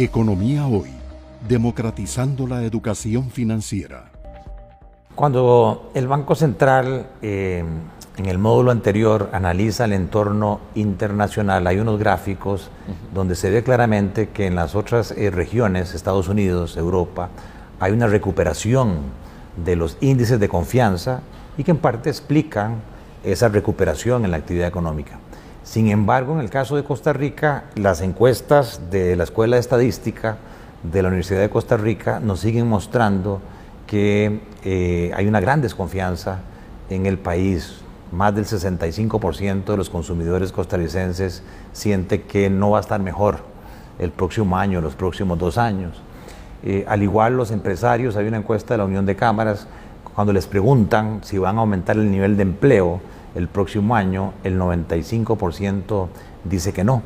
Economía Hoy, democratizando la educación financiera. Cuando el Banco Central eh, en el módulo anterior analiza el entorno internacional, hay unos gráficos donde se ve claramente que en las otras eh, regiones, Estados Unidos, Europa, hay una recuperación de los índices de confianza y que en parte explican esa recuperación en la actividad económica. Sin embargo, en el caso de Costa Rica, las encuestas de la Escuela de Estadística de la Universidad de Costa Rica nos siguen mostrando que eh, hay una gran desconfianza en el país. Más del 65% de los consumidores costarricenses siente que no va a estar mejor el próximo año, los próximos dos años. Eh, al igual los empresarios, hay una encuesta de la Unión de Cámaras, cuando les preguntan si van a aumentar el nivel de empleo, el próximo año, el 95% dice que no.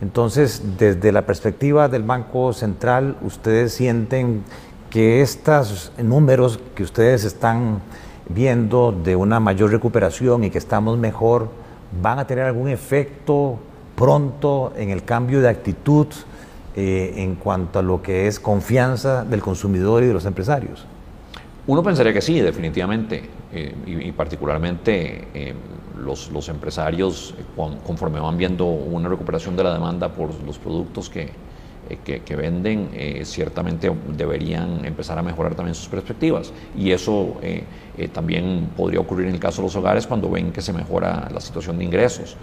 Entonces, desde la perspectiva del Banco Central, ustedes sienten que estos números que ustedes están viendo de una mayor recuperación y que estamos mejor, van a tener algún efecto pronto en el cambio de actitud eh, en cuanto a lo que es confianza del consumidor y de los empresarios. Uno pensaría que sí, definitivamente, eh, y, particularmente eh, los, empresarios, eh, conforme van viendo una recuperación de la demanda por los productos que, que, venden, ciertamente deberían empezar a mejorar también sus perspectivas. Y eso también podría ocurrir en el caso de los hogares cuando ven que se mejora la situación de ingresos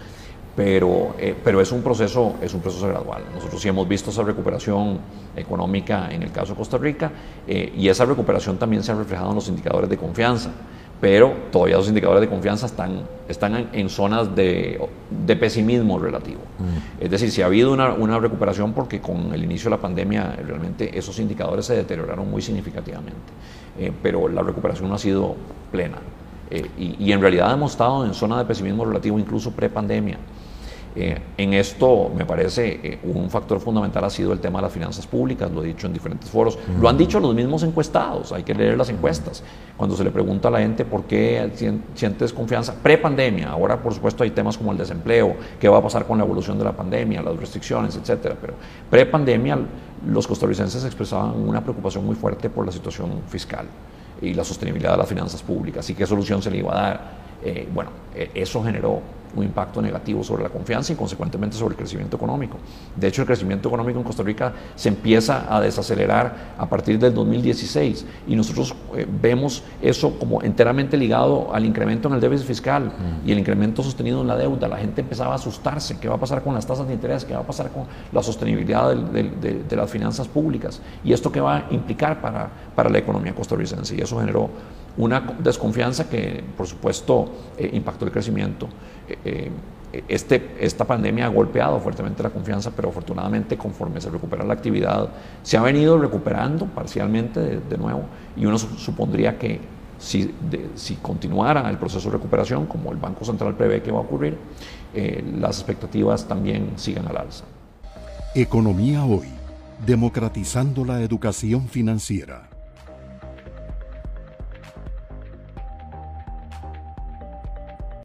pero, eh, pero es, un proceso, es un proceso gradual. Nosotros sí hemos visto esa recuperación económica en el caso de Costa Rica eh, y esa recuperación también se ha reflejado en los indicadores de confianza, pero todavía los indicadores de confianza están, están en, zonas de, de, pesimismo relativo. Mm. Es decir, si ha habido una, una, recuperación porque con el inicio de la pandemia realmente esos indicadores se deterioraron muy significativamente, eh, pero la recuperación no ha sido plena. y, y en realidad hemos estado en zona de pesimismo relativo incluso pre-pandemia. Eh, en esto, me parece, eh, un factor fundamental ha sido el tema de las finanzas públicas, lo he dicho en diferentes foros, lo han dicho los mismos encuestados, hay que leer las encuestas. Cuando se le pregunta a la gente por qué sientes confianza, pre-pandemia, ahora por supuesto hay temas como el desempleo, qué va a pasar con la evolución de la pandemia, las restricciones, etcétera, pero pre-pandemia los costarricenses expresaban una preocupación muy fuerte por la situación fiscal y la sostenibilidad de las finanzas públicas y qué solución se le iba a dar. Eh, bueno, eso generó un impacto negativo sobre la confianza y consecuentemente sobre el crecimiento económico. De hecho, el crecimiento económico en Costa Rica se empieza a desacelerar a partir del 2016 y nosotros eh, vemos eso como enteramente ligado al incremento en el déficit fiscal mm. y el incremento sostenido en la deuda. La gente empezaba a asustarse, ¿qué va a pasar con las tasas de interés? ¿Qué va a pasar con la sostenibilidad de, las finanzas públicas? ¿Y esto qué va a implicar para, para la economía costarricense? Y eso generó una desconfianza que, por supuesto, eh, impactó el crecimiento. Eh, este, esta pandemia ha golpeado fuertemente la confianza, pero afortunadamente conforme se recupera la actividad, se ha venido recuperando parcialmente de, nuevo y uno supondría que si, si, continuara el proceso de recuperación, como el Banco Central prevé que va a ocurrir, eh, las expectativas también sigan al alza. Economía hoy, democratizando la educación financiera.